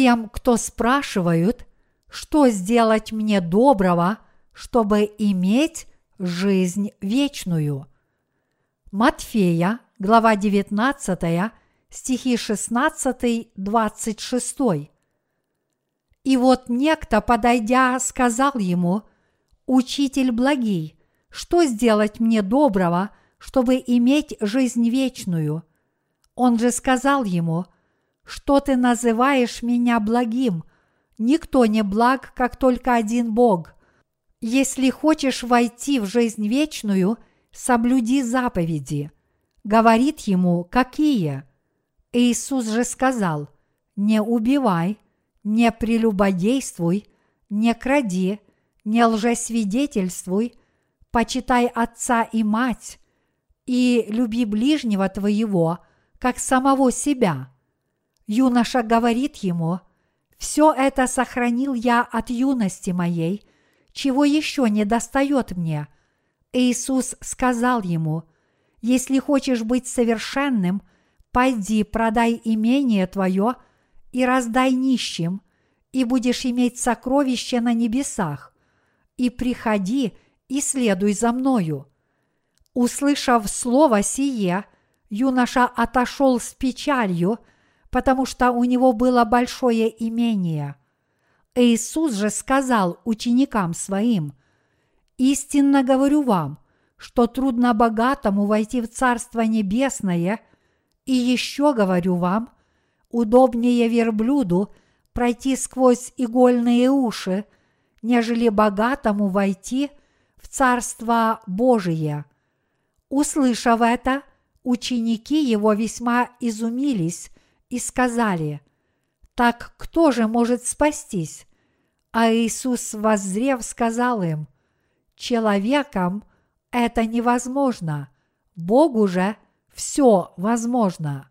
тем, кто спрашивают, что сделать мне доброго, чтобы иметь жизнь вечную. Матфея, глава 19, стихи 16-26. И вот некто, подойдя, сказал ему, «Учитель благий, что сделать мне доброго, чтобы иметь жизнь вечную?» Он же сказал ему, «Что ты называешь меня благим? Никто не благ, как только один Бог. Если хочешь войти в жизнь вечную, соблюди заповеди». Говорит ему, какие? Иисус же сказал, не убивай – не прелюбодействуй, не кради, не лжесвидетельствуй, почитай отца и мать, и люби ближнего твоего, как самого себя. Юноша говорит ему, все это сохранил я от юности моей, чего еще не достает мне. Иисус сказал ему, если хочешь быть совершенным, пойди продай имение твое – и раздай нищим, и будешь иметь сокровище на небесах, и приходи и следуй за мною. Услышав слово сие, юноша отошел с печалью, потому что у него было большое имение. Иисус же сказал ученикам своим, «Истинно говорю вам, что трудно богатому войти в Царство Небесное, и еще говорю вам – удобнее верблюду пройти сквозь игольные уши, нежели богатому войти в Царство Божие. Услышав это, ученики его весьма изумились и сказали, «Так кто же может спастись?» А Иисус, воззрев, сказал им, «Человеком это невозможно, Богу же все возможно».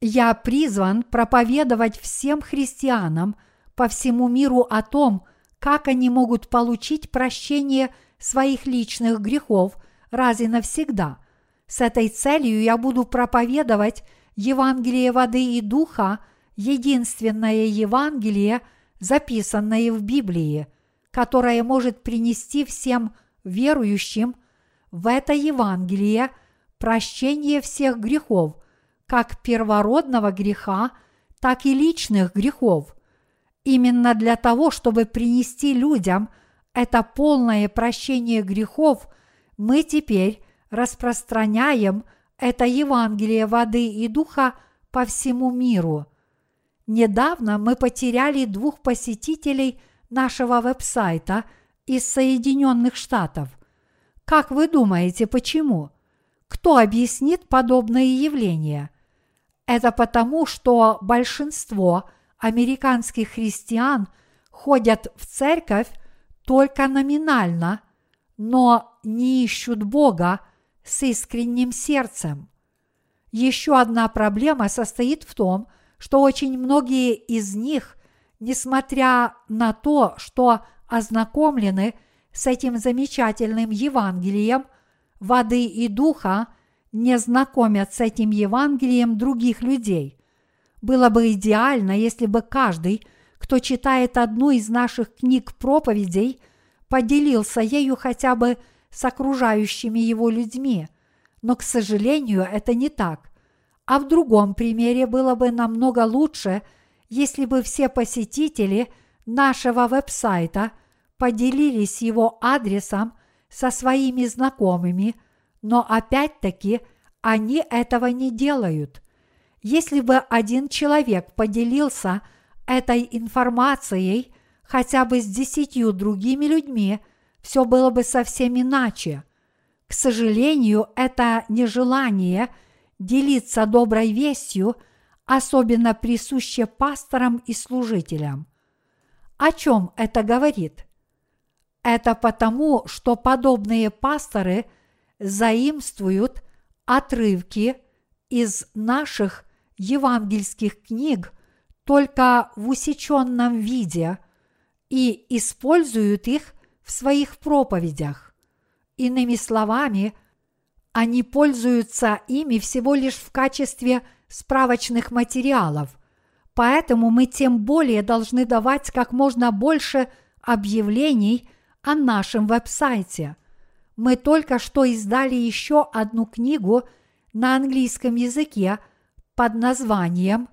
Я призван проповедовать всем христианам по всему миру о том, как они могут получить прощение своих личных грехов раз и навсегда. С этой целью я буду проповедовать Евангелие воды и духа, единственное Евангелие, записанное в Библии, которое может принести всем верующим в это Евангелие прощение всех грехов – как первородного греха, так и личных грехов. Именно для того, чтобы принести людям это полное прощение грехов, мы теперь распространяем это Евангелие воды и духа по всему миру. Недавно мы потеряли двух посетителей нашего веб-сайта из Соединенных Штатов. Как вы думаете, почему? Кто объяснит подобные явления? Это потому, что большинство американских христиан ходят в церковь только номинально, но не ищут Бога с искренним сердцем. Еще одна проблема состоит в том, что очень многие из них, несмотря на то, что ознакомлены с этим замечательным Евангелием воды и духа, не знакомят с этим Евангелием других людей. Было бы идеально, если бы каждый, кто читает одну из наших книг проповедей, поделился ею хотя бы с окружающими его людьми. Но, к сожалению, это не так. А в другом примере было бы намного лучше, если бы все посетители нашего веб-сайта поделились его адресом со своими знакомыми – но опять-таки они этого не делают. Если бы один человек поделился этой информацией хотя бы с десятью другими людьми, все было бы совсем иначе. К сожалению, это нежелание делиться доброй вестью особенно присуще пасторам и служителям. О чем это говорит? Это потому, что подобные пасторы – заимствуют отрывки из наших евангельских книг только в усеченном виде и используют их в своих проповедях. Иными словами, они пользуются ими всего лишь в качестве справочных материалов. Поэтому мы тем более должны давать как можно больше объявлений о нашем веб-сайте. Мы только что издали еще одну книгу на английском языке под названием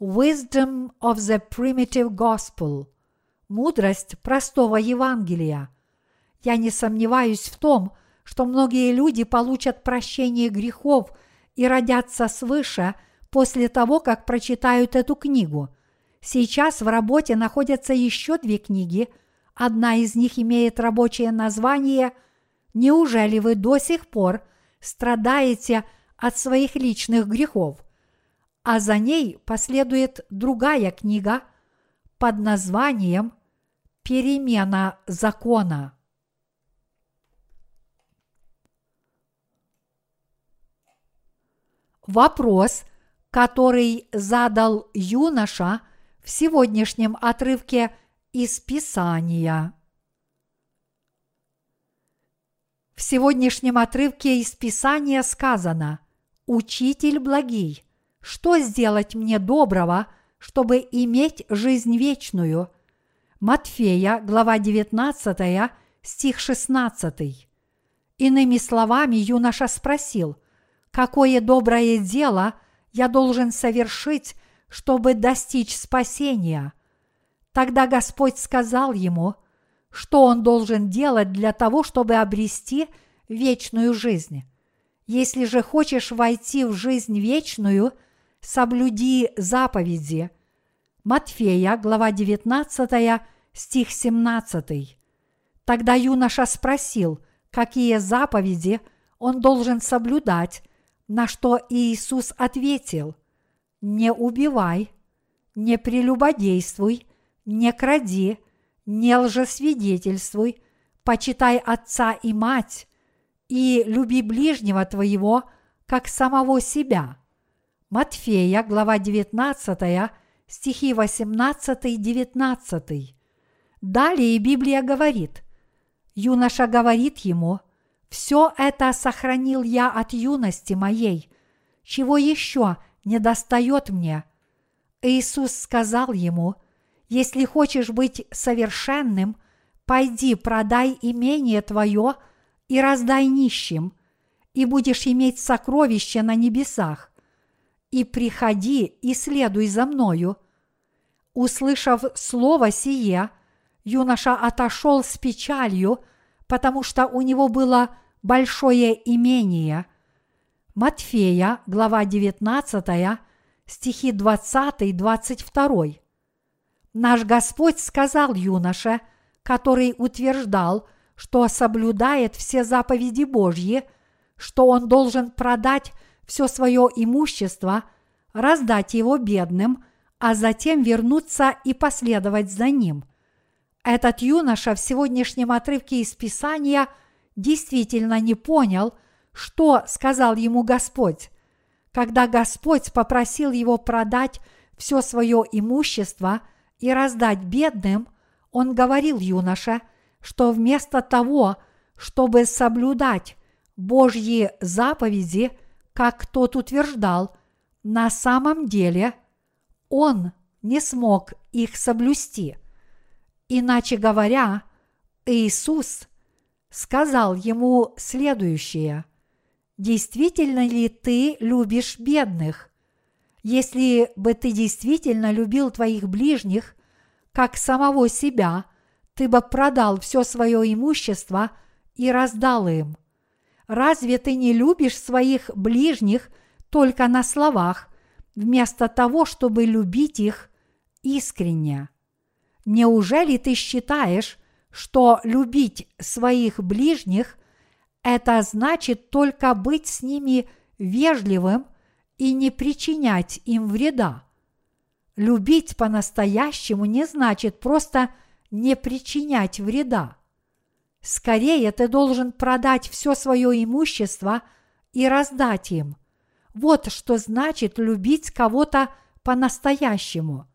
Wisdom of the Primitive Gospel – Мудрость простого Евангелия. Я не сомневаюсь в том, что многие люди получат прощение грехов и родятся свыше после того, как прочитают эту книгу. Сейчас в работе находятся еще две книги. Одна из них имеет рабочее название «Неужели вы до сих пор страдаете от своих личных грехов?» а за ней последует другая книга под названием «Перемена закона». Вопрос, который задал юноша в сегодняшнем отрывке из Писания. В сегодняшнем отрывке из Писания сказано «Учитель благий, что сделать мне доброго, чтобы иметь жизнь вечную?» Матфея, глава 19, стих 16. Иными словами, юноша спросил – какое доброе дело я должен совершить, чтобы достичь спасения. Тогда Господь сказал ему, что он должен делать для того, чтобы обрести вечную жизнь. Если же хочешь войти в жизнь вечную, соблюди заповеди. Матфея, глава 19, стих 17. Тогда юноша спросил, какие заповеди он должен соблюдать, на что Иисус ответил, «Не убивай, не прелюбодействуй, не кради, не лжесвидетельствуй, почитай отца и мать, и люби ближнего твоего, как самого себя». Матфея, глава 19, стихи 18-19. Далее Библия говорит, юноша говорит ему – все это сохранил я от юности моей. Чего еще не достает мне? Иисус сказал ему, если хочешь быть совершенным, пойди продай имение твое и раздай нищим, и будешь иметь сокровище на небесах. И приходи и следуй за мною. Услышав слово сие, юноша отошел с печалью, потому что у него было большое имение. Матфея, глава 19, стихи 20-22. Наш Господь сказал юноше, который утверждал, что соблюдает все заповеди Божьи, что он должен продать все свое имущество, раздать его бедным, а затем вернуться и последовать за ним. Этот юноша в сегодняшнем отрывке из Писания – действительно не понял, что сказал ему Господь. Когда Господь попросил его продать все свое имущество и раздать бедным, он говорил юноше, что вместо того, чтобы соблюдать Божьи заповеди, как тот утверждал, на самом деле он не смог их соблюсти. Иначе говоря, Иисус – сказал ему следующее. Действительно ли ты любишь бедных? Если бы ты действительно любил твоих ближних, как самого себя, ты бы продал все свое имущество и раздал им. Разве ты не любишь своих ближних только на словах, вместо того, чтобы любить их искренне? Неужели ты считаешь, что любить своих ближних – это значит только быть с ними вежливым и не причинять им вреда. Любить по-настоящему не значит просто не причинять вреда. Скорее ты должен продать все свое имущество и раздать им. Вот что значит любить кого-то по-настоящему.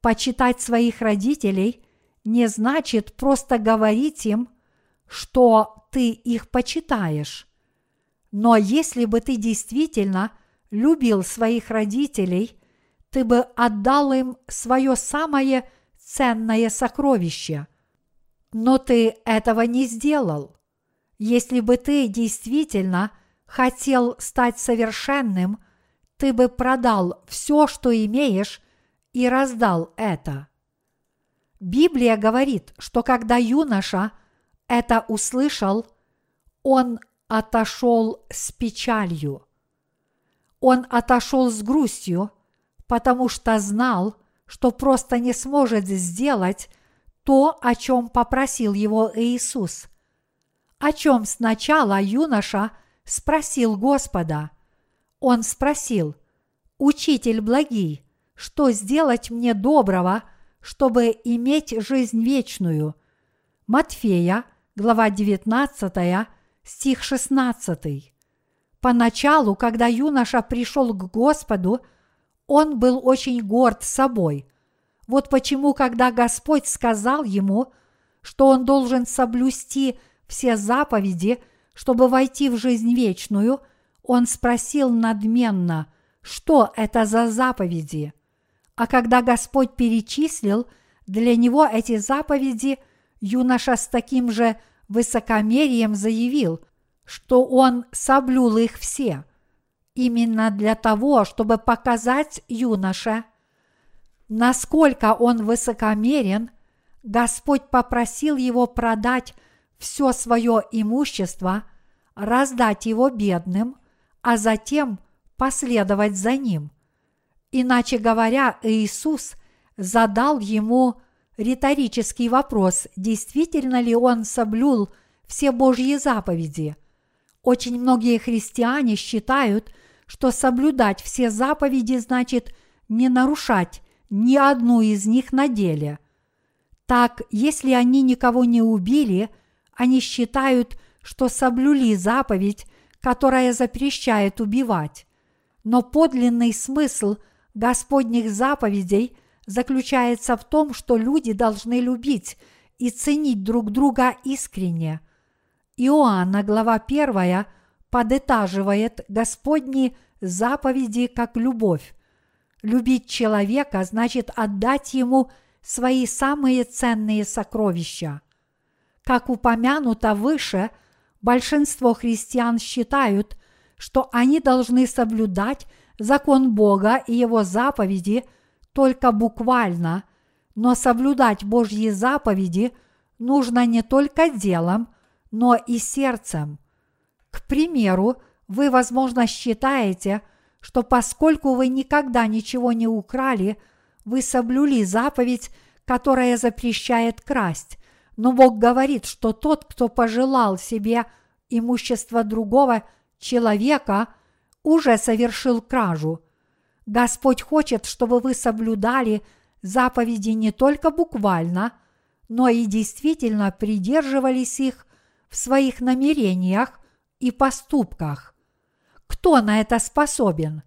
Почитать своих родителей – не значит просто говорить им, что ты их почитаешь. Но если бы ты действительно любил своих родителей, ты бы отдал им свое самое ценное сокровище. Но ты этого не сделал. Если бы ты действительно хотел стать совершенным, ты бы продал все, что имеешь, и раздал это. Библия говорит, что когда юноша это услышал, он отошел с печалью. Он отошел с грустью, потому что знал, что просто не сможет сделать то, о чем попросил его Иисус. О чем сначала юноша спросил Господа. Он спросил, «Учитель благий, что сделать мне доброго, чтобы иметь жизнь вечную?» Матфея, глава 19, стих 16. Поначалу, когда юноша пришел к Господу, он был очень горд собой. Вот почему, когда Господь сказал ему, что он должен соблюсти все заповеди, чтобы войти в жизнь вечную, он спросил надменно, что это за заповеди. А когда Господь перечислил для него эти заповеди, юноша с таким же высокомерием заявил, что он соблюл их все, именно для того, чтобы показать юноше, насколько он высокомерен, Господь попросил его продать все свое имущество, раздать его бедным, а затем последовать за ним. Иначе говоря, Иисус задал ему риторический вопрос, действительно ли он соблюл все Божьи заповеди. Очень многие христиане считают, что соблюдать все заповеди значит не нарушать ни одну из них на деле. Так, если они никого не убили, они считают, что соблюли заповедь, которая запрещает убивать. Но подлинный смысл Господних заповедей заключается в том, что люди должны любить и ценить друг друга искренне. Иоанна, глава 1, подытаживает Господни заповеди как любовь. Любить человека значит отдать ему свои самые ценные сокровища. Как упомянуто выше, большинство христиан считают, что они должны соблюдать закон Бога и его заповеди – только буквально, но соблюдать Божьи заповеди нужно не только делом, но и сердцем. К примеру, вы, возможно, считаете, что поскольку вы никогда ничего не украли, вы соблюли заповедь, которая запрещает красть. Но Бог говорит, что тот, кто пожелал себе имущество другого человека, уже совершил кражу – Господь хочет, чтобы вы соблюдали заповеди не только буквально, но и действительно придерживались их в своих намерениях и поступках. Кто на это способен?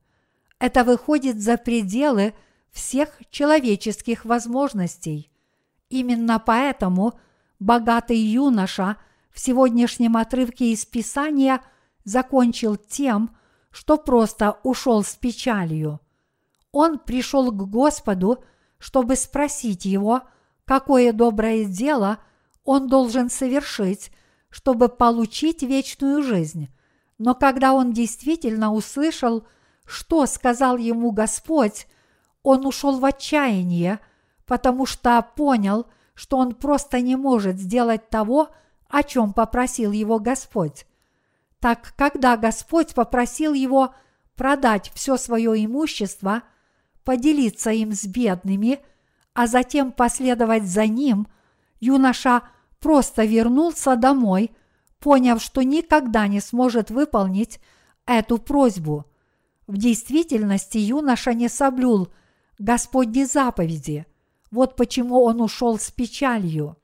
Это выходит за пределы всех человеческих возможностей. Именно поэтому богатый юноша в сегодняшнем отрывке из Писания закончил тем, что просто ушел с печалью – он пришел к Господу, чтобы спросить его, какое доброе дело он должен совершить, чтобы получить вечную жизнь. Но когда он действительно услышал, что сказал ему Господь, он ушел в отчаяние, потому что понял, что он просто не может сделать того, о чем попросил его Господь. Так когда Господь попросил его продать все свое имущество – поделиться им с бедными, а затем последовать за ним, юноша просто вернулся домой, поняв, что никогда не сможет выполнить эту просьбу. В действительности юноша не соблюл Господни заповеди. Вот почему он ушел с печалью.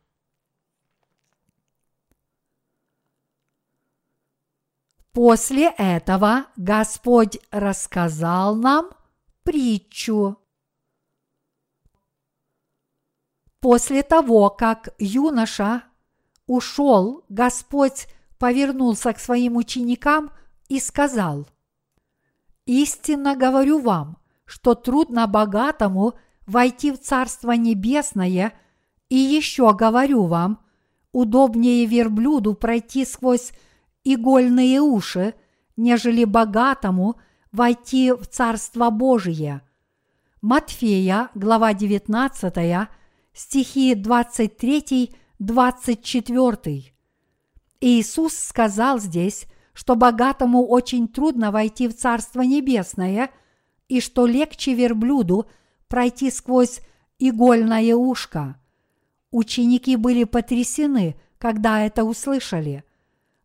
После этого Господь рассказал нам – притчу. После того, как юноша ушел, Господь повернулся к своим ученикам и сказал, «Истинно говорю вам, что трудно богатому войти в Царство Небесное, и еще говорю вам, удобнее верблюду пройти сквозь игольные уши, нежели богатому войти в Царство Божие. Матфея, глава 19, стихи 23-24. Иисус сказал здесь, что богатому очень трудно войти в Царство Небесное и что легче верблюду пройти сквозь игольное ушко. Ученики были потрясены, когда это услышали.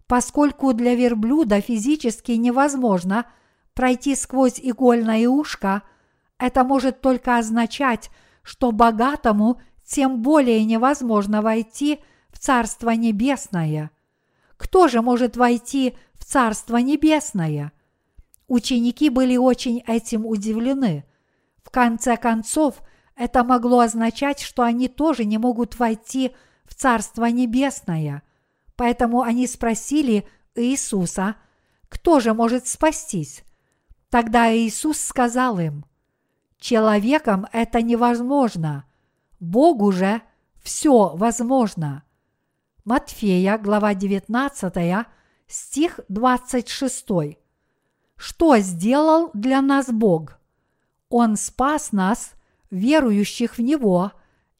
Поскольку для верблюда физически невозможно пройти сквозь игольное ушко, это может только означать, что богатому тем более невозможно войти в Царство Небесное. Кто же может войти в Царство Небесное? Ученики были очень этим удивлены. В конце концов, это могло означать, что они тоже не могут войти в Царство Небесное. Поэтому они спросили Иисуса, кто же может спастись? Тогда Иисус сказал им, человеком это невозможно, Богу же все возможно. Матфея, глава 19, стих 26. Что сделал для нас Бог? Он спас нас, верующих в Него,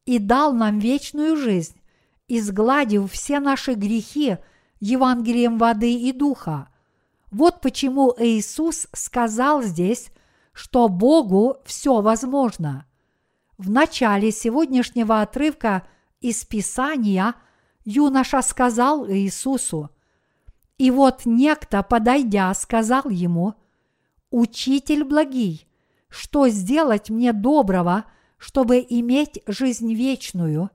и дал нам вечную жизнь, изгладив все наши грехи Евангелием воды и духа. Вот почему Иисус сказал здесь, что Богу все возможно. В начале сегодняшнего отрывка из Писания юноша сказал Иисусу, и вот некто, подойдя, сказал ему, «Учитель благий, что сделать мне доброго, чтобы иметь жизнь вечную?»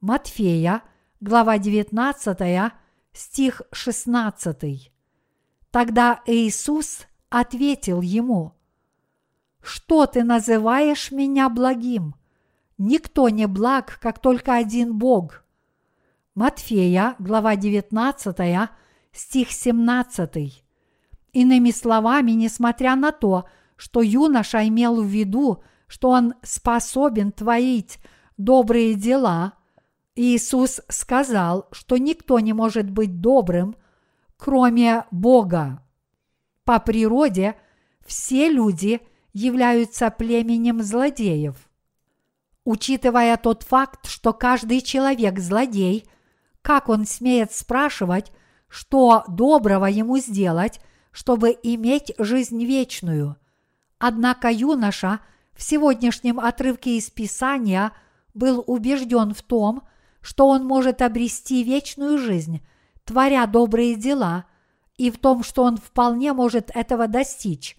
Матфея, глава 19, стих 16. Тогда Иисус ответил ему, «Что ты называешь меня благим? Никто не благ, как только один Бог». Матфея, глава 19, стих 17. Иными словами, несмотря на то, что юноша имел в виду, что он способен творить добрые дела – Иисус сказал, что никто не может быть добрым, кроме Бога. По природе все люди являются племенем злодеев. Учитывая тот факт, что каждый человек злодей, как он смеет спрашивать, что доброго ему сделать, чтобы иметь жизнь вечную? Однако юноша в сегодняшнем отрывке из Писания был убежден в том, что он может обрести вечную жизнь, творя добрые дела, и в том, что он вполне может этого достичь.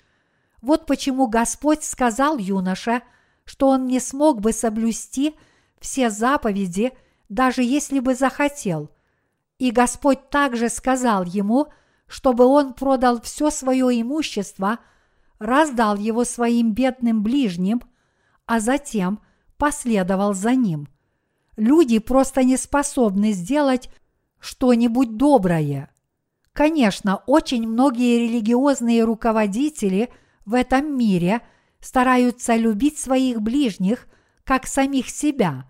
Вот почему Господь сказал юноше, что он не смог бы соблюсти все заповеди, даже если бы захотел. И Господь также сказал ему, чтобы он продал все свое имущество, раздал его своим бедным ближним, а затем последовал за ним – люди просто не способны сделать что-нибудь доброе. Конечно, очень многие религиозные руководители в этом мире стараются любить своих ближних как самих себя.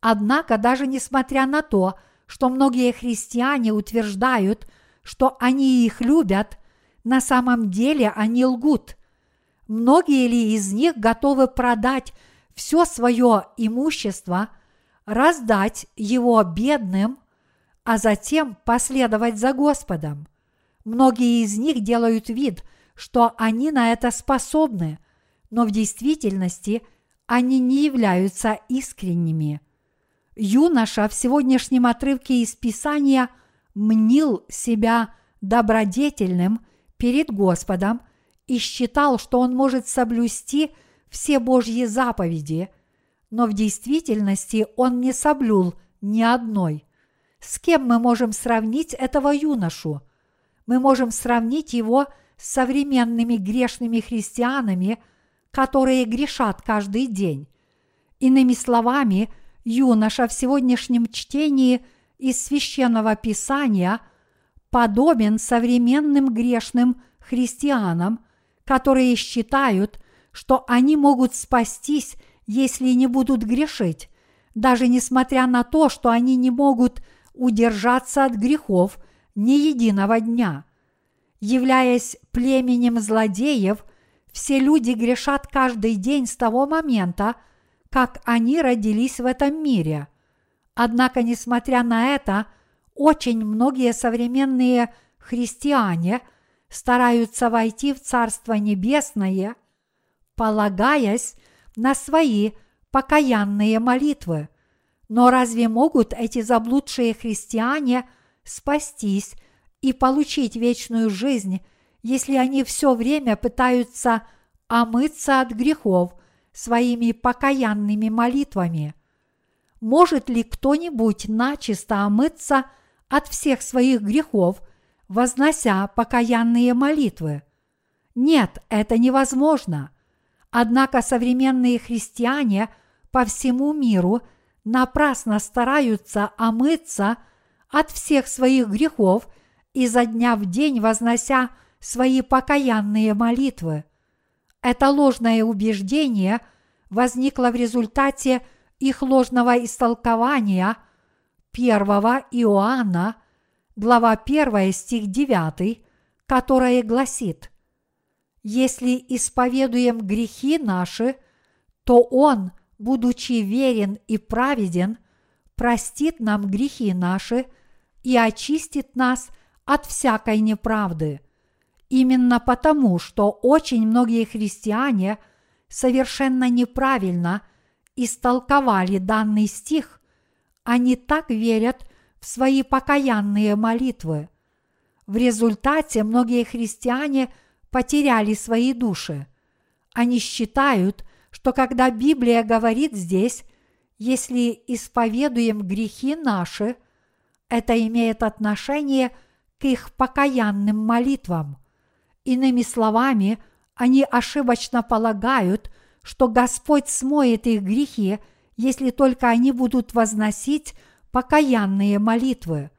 Однако даже несмотря на то, что многие христиане утверждают, что они их любят, на самом деле они лгут. Многие ли из них готовы продать все свое имущество – раздать его бедным, а затем последовать за Господом. Многие из них делают вид, что они на это способны, но в действительности они не являются искренними. Юноша в сегодняшнем отрывке из Писания мнил себя добродетельным перед Господом и считал, что он может соблюсти все Божьи заповеди – но в действительности он не соблюл ни одной. С кем мы можем сравнить этого юношу? Мы можем сравнить его с современными грешными христианами, которые грешат каждый день. Иными словами, юноша в сегодняшнем чтении из священного писания подобен современным грешным христианам, которые считают, что они могут спастись, если не будут грешить, даже несмотря на то, что они не могут удержаться от грехов ни единого дня. Являясь племенем злодеев, все люди грешат каждый день с того момента, как они родились в этом мире. Однако, несмотря на это, очень многие современные христиане стараются войти в Царство Небесное, полагаясь на свои покаянные молитвы. Но разве могут эти заблудшие христиане спастись и получить вечную жизнь, если они все время пытаются омыться от грехов своими покаянными молитвами? Может ли кто-нибудь начисто омыться от всех своих грехов, вознося покаянные молитвы? Нет, это невозможно. Однако современные христиане по всему миру напрасно стараются омыться от всех своих грехов изо дня в день вознося свои покаянные молитвы. Это ложное убеждение возникло в результате их ложного истолкования 1 Иоанна, глава 1, стих 9, которое гласит «Если исповедуем грехи наши, то Он, будучи верен и праведен, простит нам грехи наши и очистит нас от всякой неправды». Именно потому, что очень многие христиане совершенно неправильно истолковали данный стих, они так верят в свои покаянные молитвы. В результате многие христиане потеряли свои души. Они считают, что когда Библия говорит здесь, если исповедуем грехи наши, это имеет отношение к их покаянным молитвам. Иными словами, они ошибочно полагают, что Господь смоет их грехи, если только они будут возносить покаянные молитвы.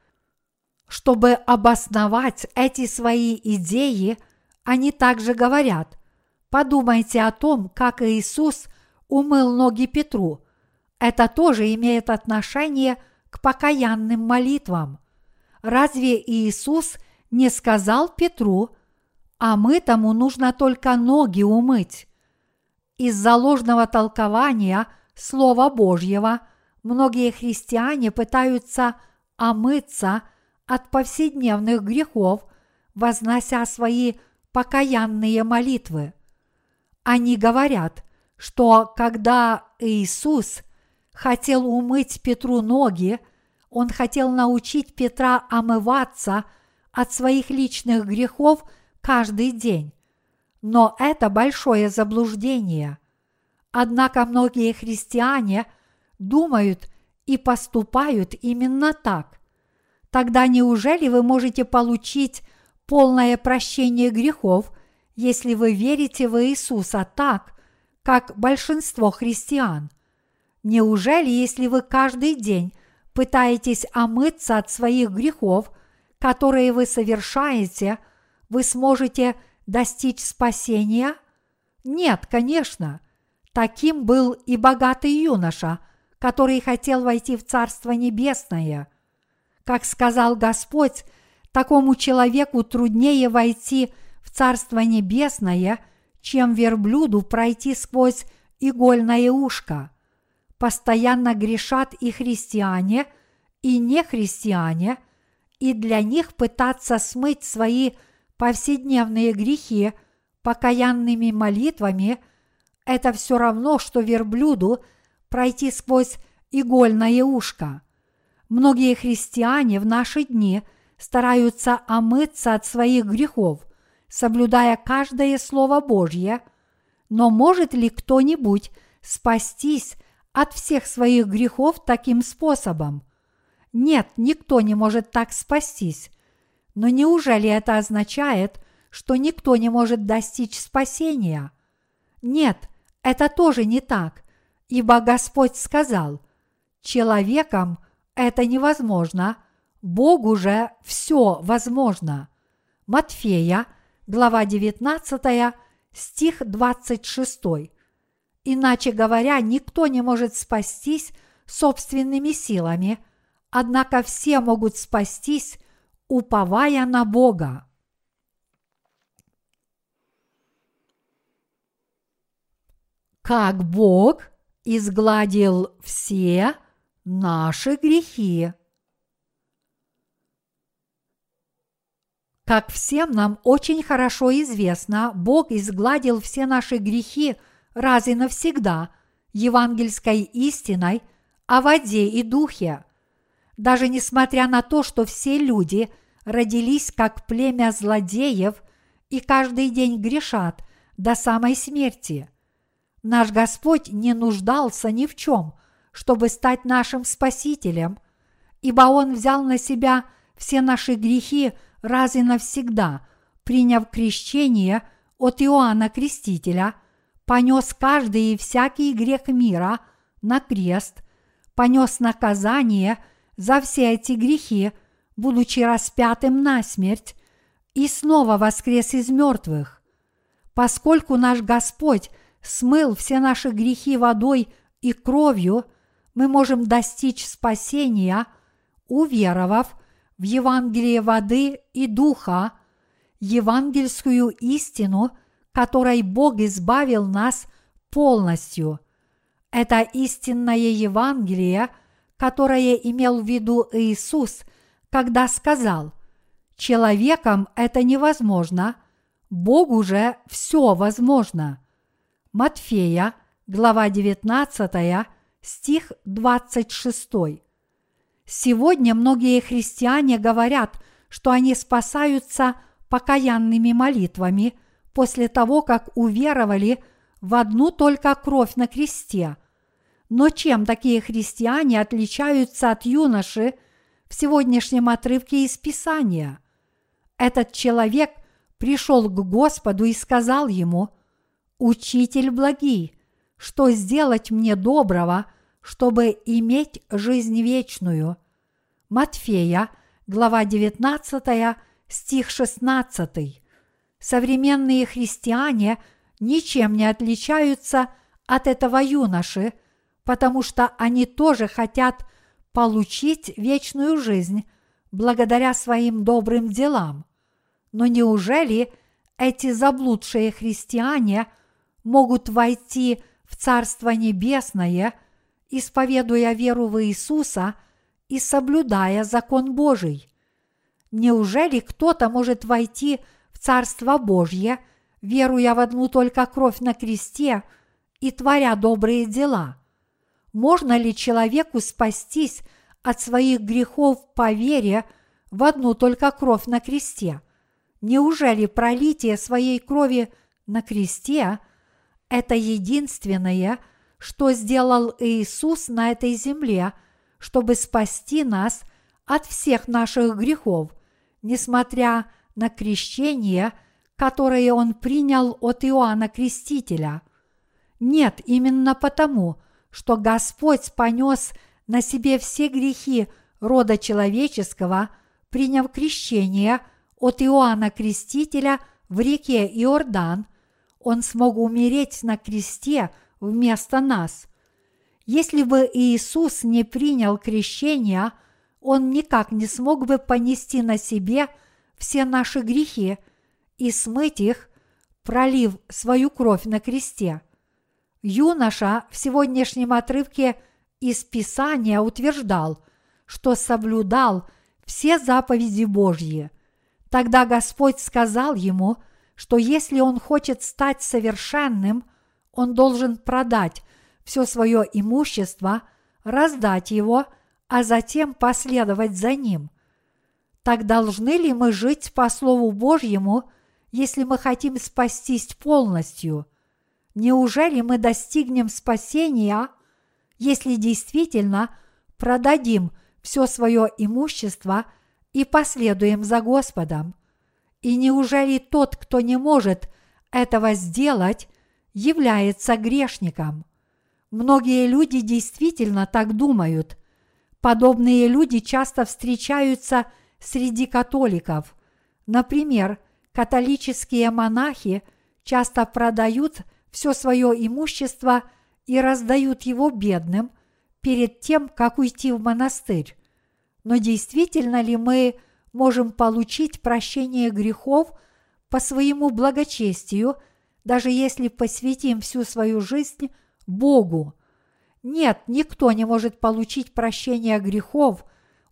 Чтобы обосновать эти свои идеи, они также говорят, подумайте о том, как Иисус умыл ноги Петру. Это тоже имеет отношение к покаянным молитвам. Разве Иисус не сказал Петру – а мы тому нужно только ноги умыть. Из-за ложного толкования Слова Божьего многие христиане пытаются омыться от повседневных грехов, вознося свои покаянные молитвы. Они говорят, что когда Иисус хотел умыть Петру ноги, он хотел научить Петра омываться от своих личных грехов – каждый день. Но это большое заблуждение. Однако многие христиане думают и поступают именно так. Тогда неужели вы можете получить полное прощение грехов, если вы верите в Иисуса так, как большинство христиан? Неужели, если вы каждый день пытаетесь омыться от своих грехов, которые вы совершаете – вы сможете достичь спасения? Нет, конечно. Таким был и богатый юноша, который хотел войти в Царство Небесное. Как сказал Господь, такому человеку труднее войти в Царство Небесное, чем верблюду пройти сквозь игольное ушко. Постоянно грешат и христиане, и нехристиане, и для них пытаться смыть свои повседневные грехи покаянными молитвами – это все равно, что верблюду пройти сквозь игольное ушко. Многие христиане в наши дни стараются омыться от своих грехов, соблюдая каждое Слово Божье, но может ли кто-нибудь спастись от всех своих грехов таким способом? Нет, никто не может так спастись, но неужели это означает, что никто не может достичь спасения? Нет, это тоже не так, ибо Господь сказал, человеком это невозможно, Богу же все возможно. Матфея, глава 19, стих 26. Иначе говоря, никто не может спастись собственными силами, однако все могут спастись, уповая на Бога. Как Бог изгладил все наши грехи. Как всем нам очень хорошо известно, Бог изгладил все наши грехи раз и навсегда евангельской истиной о воде и духе. Даже несмотря на то, что все люди родились как племя злодеев и каждый день грешат до самой смерти. Наш Господь не нуждался ни в чем, чтобы стать нашим Спасителем, ибо Он взял на себя все наши грехи раз и навсегда, приняв крещение от Иоанна Крестителя, понес каждый и всякий грех мира на крест, понес наказание за все эти грехи, будучи распятым на смерть, и снова воскрес из мертвых. Поскольку наш Господь смыл все наши грехи водой и кровью, мы можем достичь спасения, уверовав в Евангелие воды и духа, евангельскую истину, которой Бог избавил нас полностью. Это истинное Евангелие, которое имел в виду Иисус, когда сказал, «Человеком это невозможно, Богу же все возможно». Матфея, глава 19, стих 26. Сегодня многие христиане говорят, что они спасаются покаянными молитвами после того, как уверовали в одну только кровь на кресте. Но чем такие христиане отличаются от юноши в сегодняшнем отрывке из Писания? Этот человек пришел к Господу и сказал ему – Учитель благий, что сделать мне доброго, чтобы иметь жизнь вечную? Матфея, глава 19, стих 16. Современные христиане ничем не отличаются от этого юноши, потому что они тоже хотят получить вечную жизнь благодаря своим добрым делам. Но неужели эти заблудшие христиане – могут войти в Царство Небесное, исповедуя веру в Иисуса и соблюдая закон Божий. Неужели кто-то может войти в Царство Божье, веруя в одну только кровь на кресте и творя добрые дела? Можно ли человеку спастись от своих грехов по вере в одну только кровь на кресте? Неужели пролитие своей крови на кресте – это единственное, что сделал Иисус на этой земле, чтобы спасти нас от всех наших грехов, несмотря на крещение, которое Он принял от Иоанна Крестителя. Нет, именно потому, что Господь понес на себе все грехи рода человеческого, приняв крещение от Иоанна Крестителя в реке Иордан, он смог умереть на кресте вместо нас. Если бы Иисус не принял крещения, Он никак не смог бы понести на себе все наши грехи и смыть их, пролив свою кровь на кресте. Юноша в сегодняшнем отрывке из Писания утверждал, что соблюдал все заповеди Божьи. Тогда Господь сказал ему – что если он хочет стать совершенным, он должен продать все свое имущество, раздать его, а затем последовать за ним. Так должны ли мы жить по Слову Божьему, если мы хотим спастись полностью? Неужели мы достигнем спасения, если действительно продадим все свое имущество и последуем за Господом? И неужели тот, кто не может этого сделать, является грешником? Многие люди действительно так думают. Подобные люди часто встречаются среди католиков. Например, католические монахи часто продают все свое имущество и раздают его бедным перед тем, как уйти в монастырь. Но действительно ли мы можем получить прощение грехов по своему благочестию, даже если посвятим всю свою жизнь Богу? Нет, никто не может получить прощение грехов,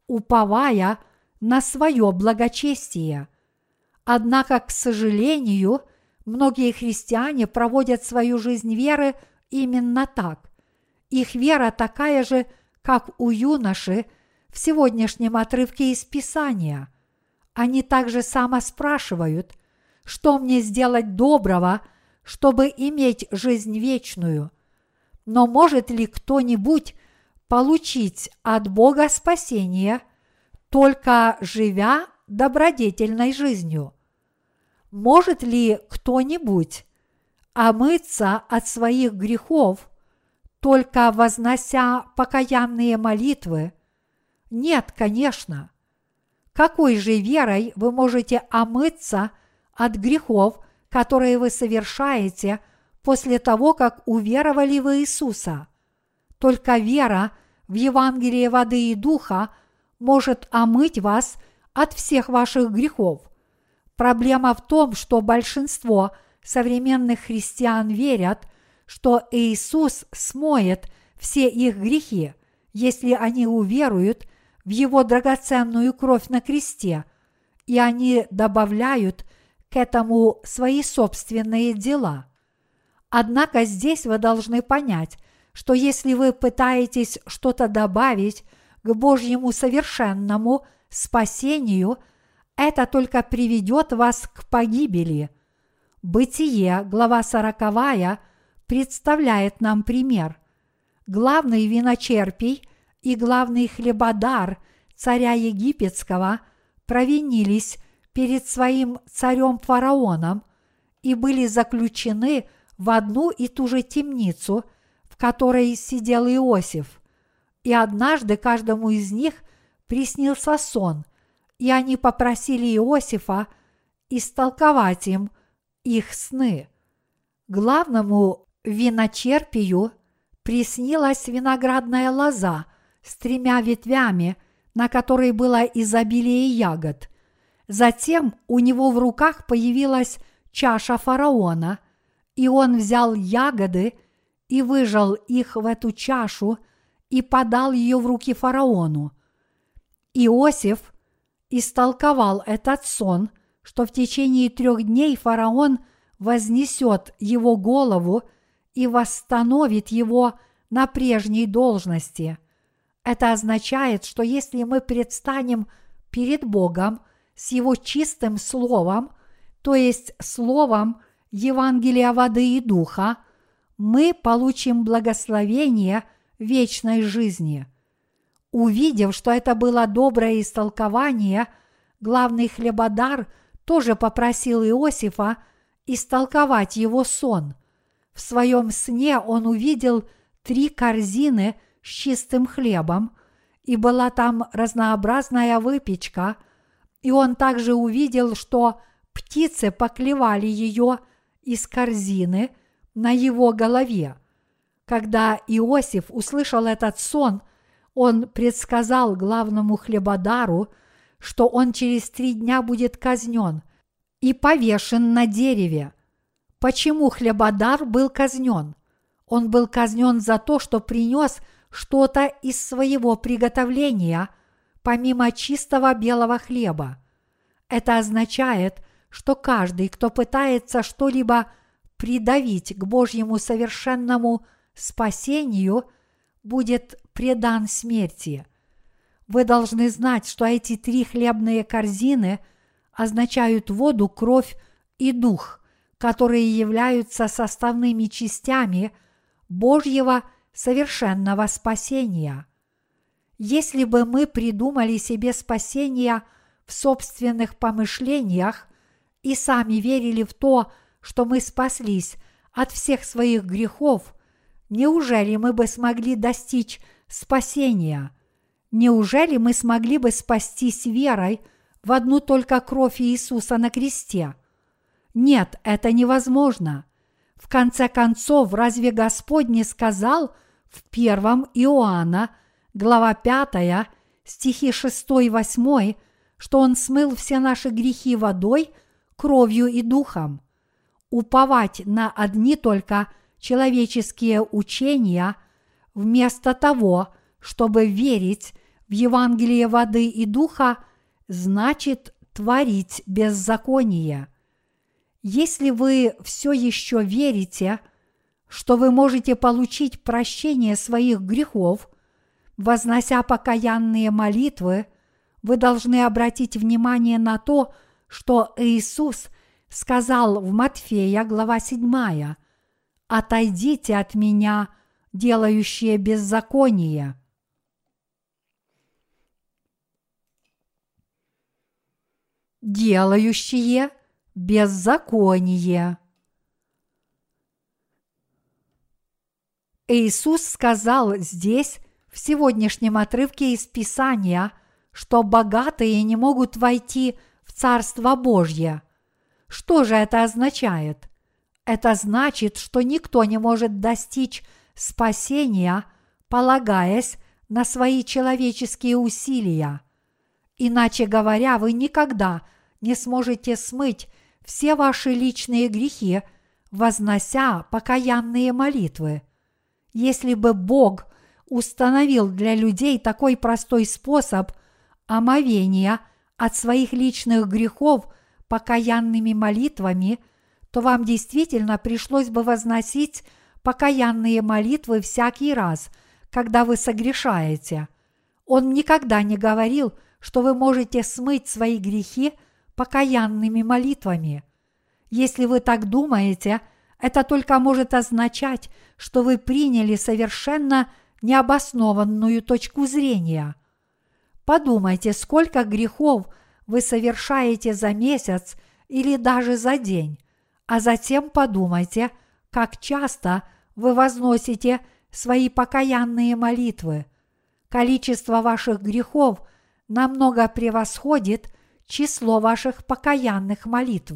уповая на свое благочестие. Однако, к сожалению, многие христиане проводят свою жизнь веры именно так. Их вера такая же, как у юноши в сегодняшнем отрывке из Писания. Они также само спрашивают, что мне сделать доброго, чтобы иметь жизнь вечную. Но может ли кто-нибудь получить от Бога спасение, только живя добродетельной жизнью? Может ли кто-нибудь омыться от своих грехов, только вознося покаянные молитвы? Нет, конечно. Какой же верой вы можете омыться от грехов, которые вы совершаете после того, как уверовали в Иисуса? Только вера в Евангелие воды и духа может омыть вас от всех ваших грехов. Проблема в том, что большинство современных христиан верят, что Иисус смоет все их грехи, если они уверуют в Его драгоценную кровь на кресте, и они добавляют к этому свои собственные дела. Однако здесь вы должны понять, что если вы пытаетесь что-то добавить к Божьему совершенному спасению – это только приведет вас к погибели. Бытие, глава сороковая, представляет нам пример. Главный виночерпий и главный хлебодар царя египетского провинились перед своим царем фараоном и были заключены в одну и ту же темницу, в которой сидел Иосиф. И однажды каждому из них приснился сон, и они попросили Иосифа истолковать им их сны. Главному виночерпию приснилась виноградная лоза с тремя ветвями, на которой было изобилие ягод. Затем у него в руках появилась чаша фараона, и он взял ягоды и выжал их в эту чашу и подал ее в руки фараону. Иосиф истолковал этот сон, что в течение трех дней фараон вознесет его голову и восстановит его на прежней должности. Это означает, что если мы предстанем перед Богом с Его чистым словом, то есть словом Евангелия воды и духа, мы получим благословение вечной жизни – Увидев, что это было доброе истолкование, главный хлебодар тоже попросил Иосифа истолковать его сон. В своем сне он увидел три корзины с чистым хлебом, и была там разнообразная выпечка, и он также увидел, что птицы поклевали ее из корзины на его голове. Когда Иосиф услышал этот сон, он предсказал главному хлебодару, что он через три дня будет казнен и повешен на дереве. Почему хлебодар был казнен? Он был казнен за то, что принес что-то из своего приготовления, помимо чистого белого хлеба. Это означает, что каждый, кто пытается что-либо придавить к Божьему совершенному спасению, будет предан смерти. Вы должны знать, что эти три хлебные корзины означают воду, кровь и дух, которые являются составными частями Божьего совершенного спасения. Если бы мы придумали себе спасение в собственных помышлениях и сами верили в то, что мы спаслись от всех своих грехов, неужели мы бы смогли достичь спасения. Неужели мы смогли бы спастись верой в одну только кровь Иисуса на кресте? Нет, это невозможно. В конце концов, разве Господь не сказал в первом Иоанна, глава 5, стихи 6 и 8, что Он смыл все наши грехи водой, кровью и духом? Уповать на одни только человеческие учения вместо того, чтобы верить в Евангелие воды и духа, значит творить беззаконие. Если вы все еще верите, что вы можете получить прощение своих грехов, вознося покаянные молитвы, вы должны обратить внимание на то, что Иисус сказал в Матфея, глава 7, «Отойдите от меня, делающие беззаконие». Делающие беззаконие. Иисус сказал здесь, в сегодняшнем отрывке из Писания, что богатые не могут войти в Царство Божье. Что же это означает? Это значит, что никто не может достичь спасения, полагаясь на свои человеческие усилия. Иначе говоря, вы никогда не сможете смыть все ваши личные грехи, вознося покаянные молитвы. Если бы Бог установил для людей такой простой способ омовения от своих личных грехов покаянными молитвами, то вам действительно пришлось бы возносить покаянные молитвы всякий раз, когда вы согрешаете. Он никогда не говорил, что вы можете смыть свои грехи – покаянными молитвами. Если вы так думаете, это только может означать, что вы приняли совершенно необоснованную точку зрения. Подумайте, сколько грехов вы совершаете за месяц или даже за день, а затем подумайте, как часто вы возносите свои покаянные молитвы. Количество ваших грехов намного превосходит число ваших покаянных молитв.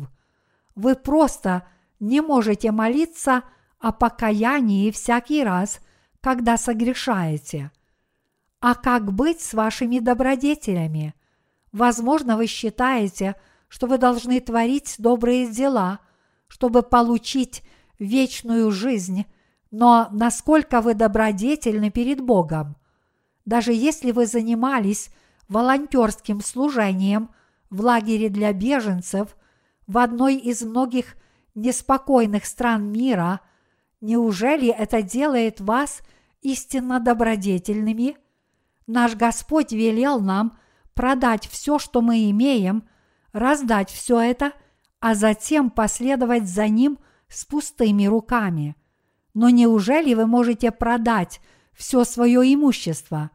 Вы просто не можете молиться о покаянии всякий раз, когда согрешаете. А как быть с вашими добродетелями? Возможно, вы считаете, что вы должны творить добрые дела, чтобы получить вечную жизнь, но насколько вы добродетельны перед Богом? Даже если вы занимались волонтерским служением – в лагере для беженцев в одной из многих неспокойных стран мира, неужели это делает вас истинно добродетельными? Наш Господь велел нам продать все, что мы имеем, раздать все это, а затем последовать за Ним с пустыми руками. Но неужели вы можете продать все свое имущество?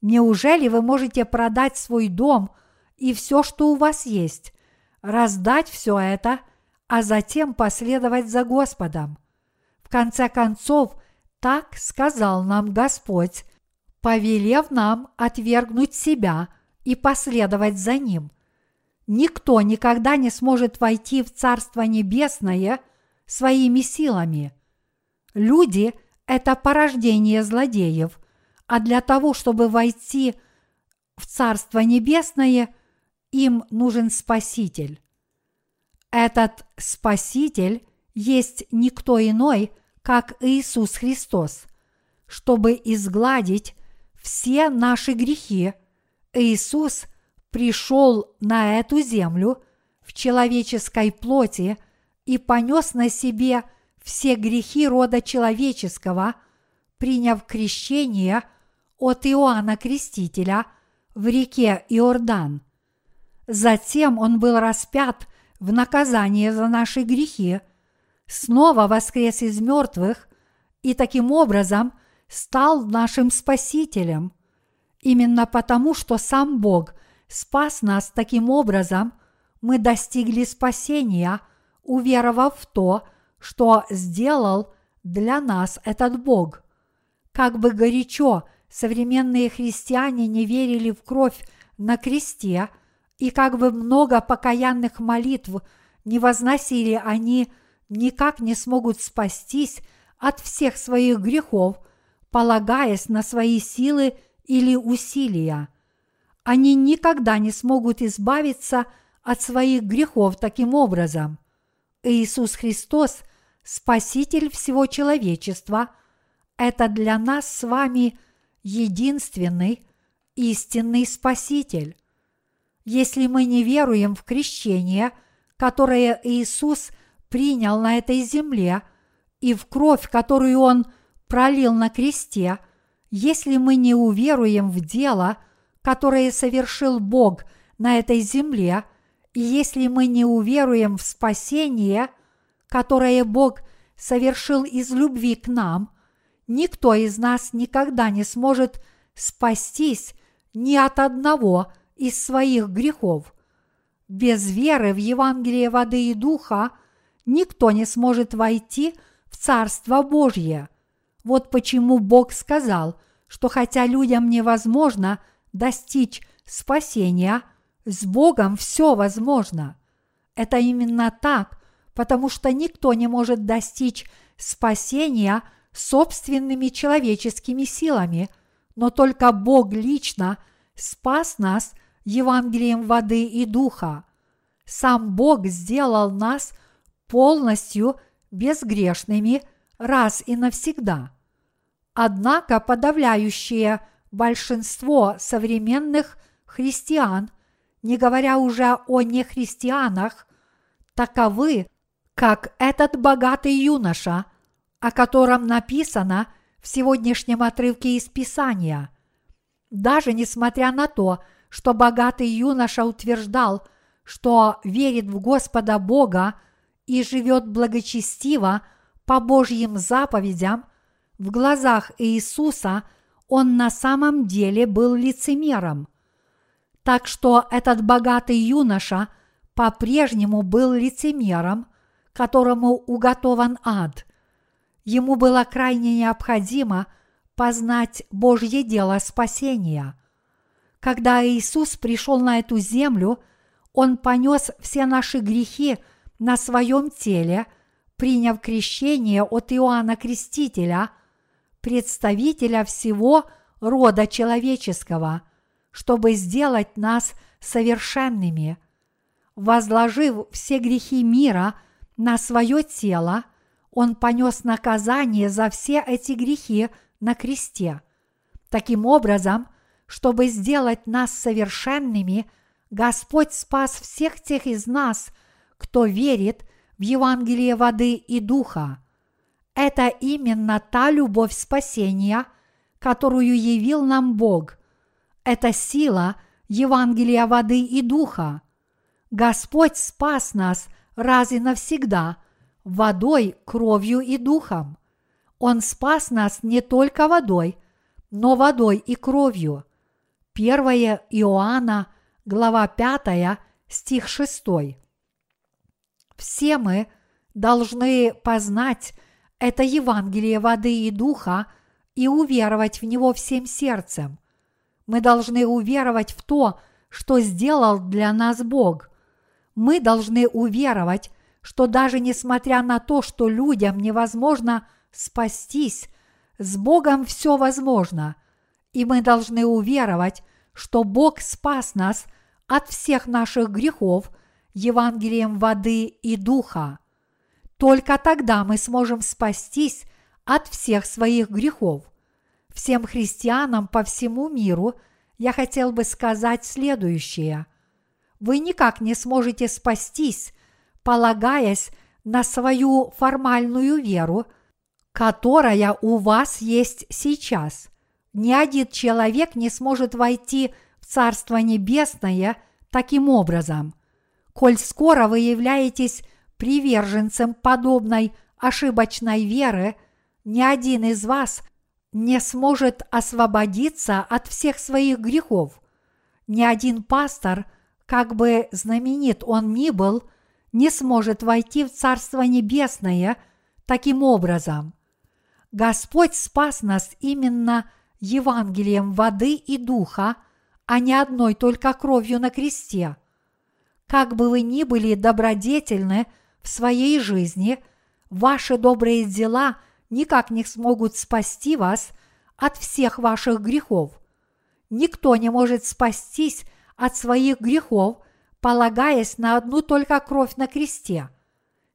Неужели вы можете продать свой дом – и все, что у вас есть, раздать все это, а затем последовать за Господом. В конце концов, так сказал нам Господь, повелев нам отвергнуть себя и последовать за Ним. Никто никогда не сможет войти в Царство Небесное своими силами. Люди – это порождение злодеев, а для того, чтобы войти в Царство Небесное – им нужен Спаситель. Этот Спаситель есть никто иной, как Иисус Христос. Чтобы изгладить все наши грехи, Иисус пришел на эту землю в человеческой плоти и понес на себе все грехи рода человеческого, приняв крещение от Иоанна Крестителя в реке Иордан – Затем он был распят в наказание за наши грехи, снова воскрес из мертвых и таким образом стал нашим Спасителем. Именно потому, что сам Бог спас нас таким образом, мы достигли спасения, уверовав в то, что сделал для нас этот Бог. Как бы горячо современные христиане не верили в кровь на кресте – и как бы много покаянных молитв не возносили, они никак не смогут спастись от всех своих грехов, полагаясь на свои силы или усилия. Они никогда не смогут избавиться от своих грехов таким образом. Иисус Христос, Спаситель всего человечества, это для нас с вами единственный истинный Спаситель. Если мы не веруем в крещение, которое Иисус принял на этой земле, и в кровь, которую Он пролил на кресте, если мы не уверуем в дело, которое совершил Бог на этой земле, и если мы не уверуем в спасение, которое Бог совершил из любви к нам, никто из нас никогда не сможет спастись ни от одного из своих грехов. Без веры в Евангелие воды и духа никто не сможет войти в Царство Божье. Вот почему Бог сказал, что хотя людям невозможно достичь спасения, с Богом все возможно. Это именно так, потому что никто не может достичь спасения собственными человеческими силами, но только Бог лично спас нас Евангелием воды и духа. Сам Бог сделал нас полностью безгрешными раз и навсегда. Однако подавляющее большинство современных христиан, не говоря уже о нехристианах, таковы, как этот богатый юноша, о котором написано в сегодняшнем отрывке из Писания. Даже несмотря на то, что богатый юноша утверждал, что верит в Господа Бога и живет благочестиво по Божьим заповедям, в глазах Иисуса он на самом деле был лицемером. Так что этот богатый юноша по-прежнему был лицемером, которому уготован ад. Ему было крайне необходимо познать Божье дело спасения. Когда Иисус пришел на эту землю, Он понес все наши грехи на своем теле, приняв крещение от Иоанна Крестителя, представителя всего рода человеческого, чтобы сделать нас совершенными. Возложив все грехи мира на свое тело, он понес наказание за все эти грехи на кресте. Таким образом, чтобы сделать нас совершенными, Господь спас всех тех из нас, кто верит в Евангелие воды и духа. Это именно та любовь спасения, которую явил нам Бог. Это сила Евангелия воды и духа. Господь спас нас раз и навсегда водой, кровью и духом. Он спас нас не только водой, но водой и кровью. 1 Иоанна, глава 5, стих 6. Все мы должны познать это Евангелие воды и духа и уверовать в него всем сердцем. Мы должны уверовать в то, что сделал для нас Бог. Мы должны уверовать, что даже несмотря на то, что людям невозможно спастись, с Богом все возможно, и мы должны уверовать, что Бог спас нас от всех наших грехов Евангелием воды и духа. Только тогда мы сможем спастись от всех своих грехов. Всем христианам по всему миру я хотел бы сказать следующее. Вы никак не сможете спастись, полагаясь на свою формальную веру, которая у вас есть сейчас. Ни один человек не сможет войти в Царство Небесное таким образом. Коль скоро вы являетесь приверженцем подобной ошибочной веры, ни один из вас не сможет освободиться от всех своих грехов. Ни один пастор, как бы знаменит он ни был, не сможет войти в Царство Небесное таким образом. Господь спас нас именно Евангелием воды и духа, а не одной только кровью на кресте. как бы вы ни были добродетельны в своей жизни, ваши добрые дела никак не смогут спасти вас от всех ваших грехов. Никто не может спастись от своих грехов, полагаясь на одну только кровь на кресте.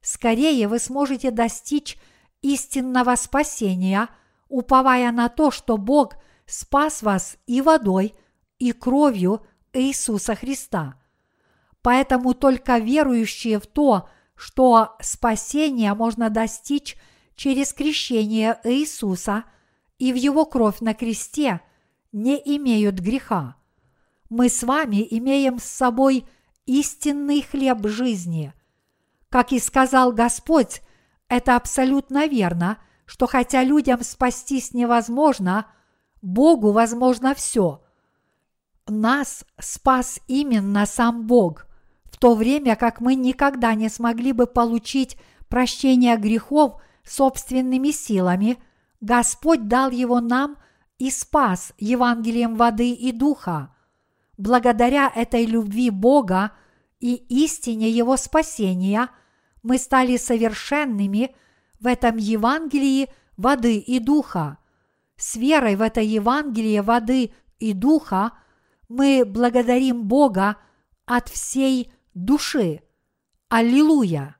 Скорее вы сможете достичь истинного спасения, уповая на то, что Бог спас вас и водой, и кровью Иисуса Христа. Поэтому только верующие в то, что спасение можно достичь через крещение Иисуса и в Его кровь на кресте, не имеют греха. Мы с вами имеем с собой истинный хлеб жизни. Как и сказал Господь, это абсолютно верно, что хотя людям спастись невозможно, Богу возможно все. Нас спас именно сам Бог, то время как мы никогда не смогли бы получить прощение грехов собственными силами, Господь дал его нам и спас Евангелием воды и духа. Благодаря этой любви Бога и истине Его спасения – мы стали совершенными в этом Евангелии воды и духа. С верой в это Евангелие воды и духа мы благодарим Бога от всей души. Аллилуйя!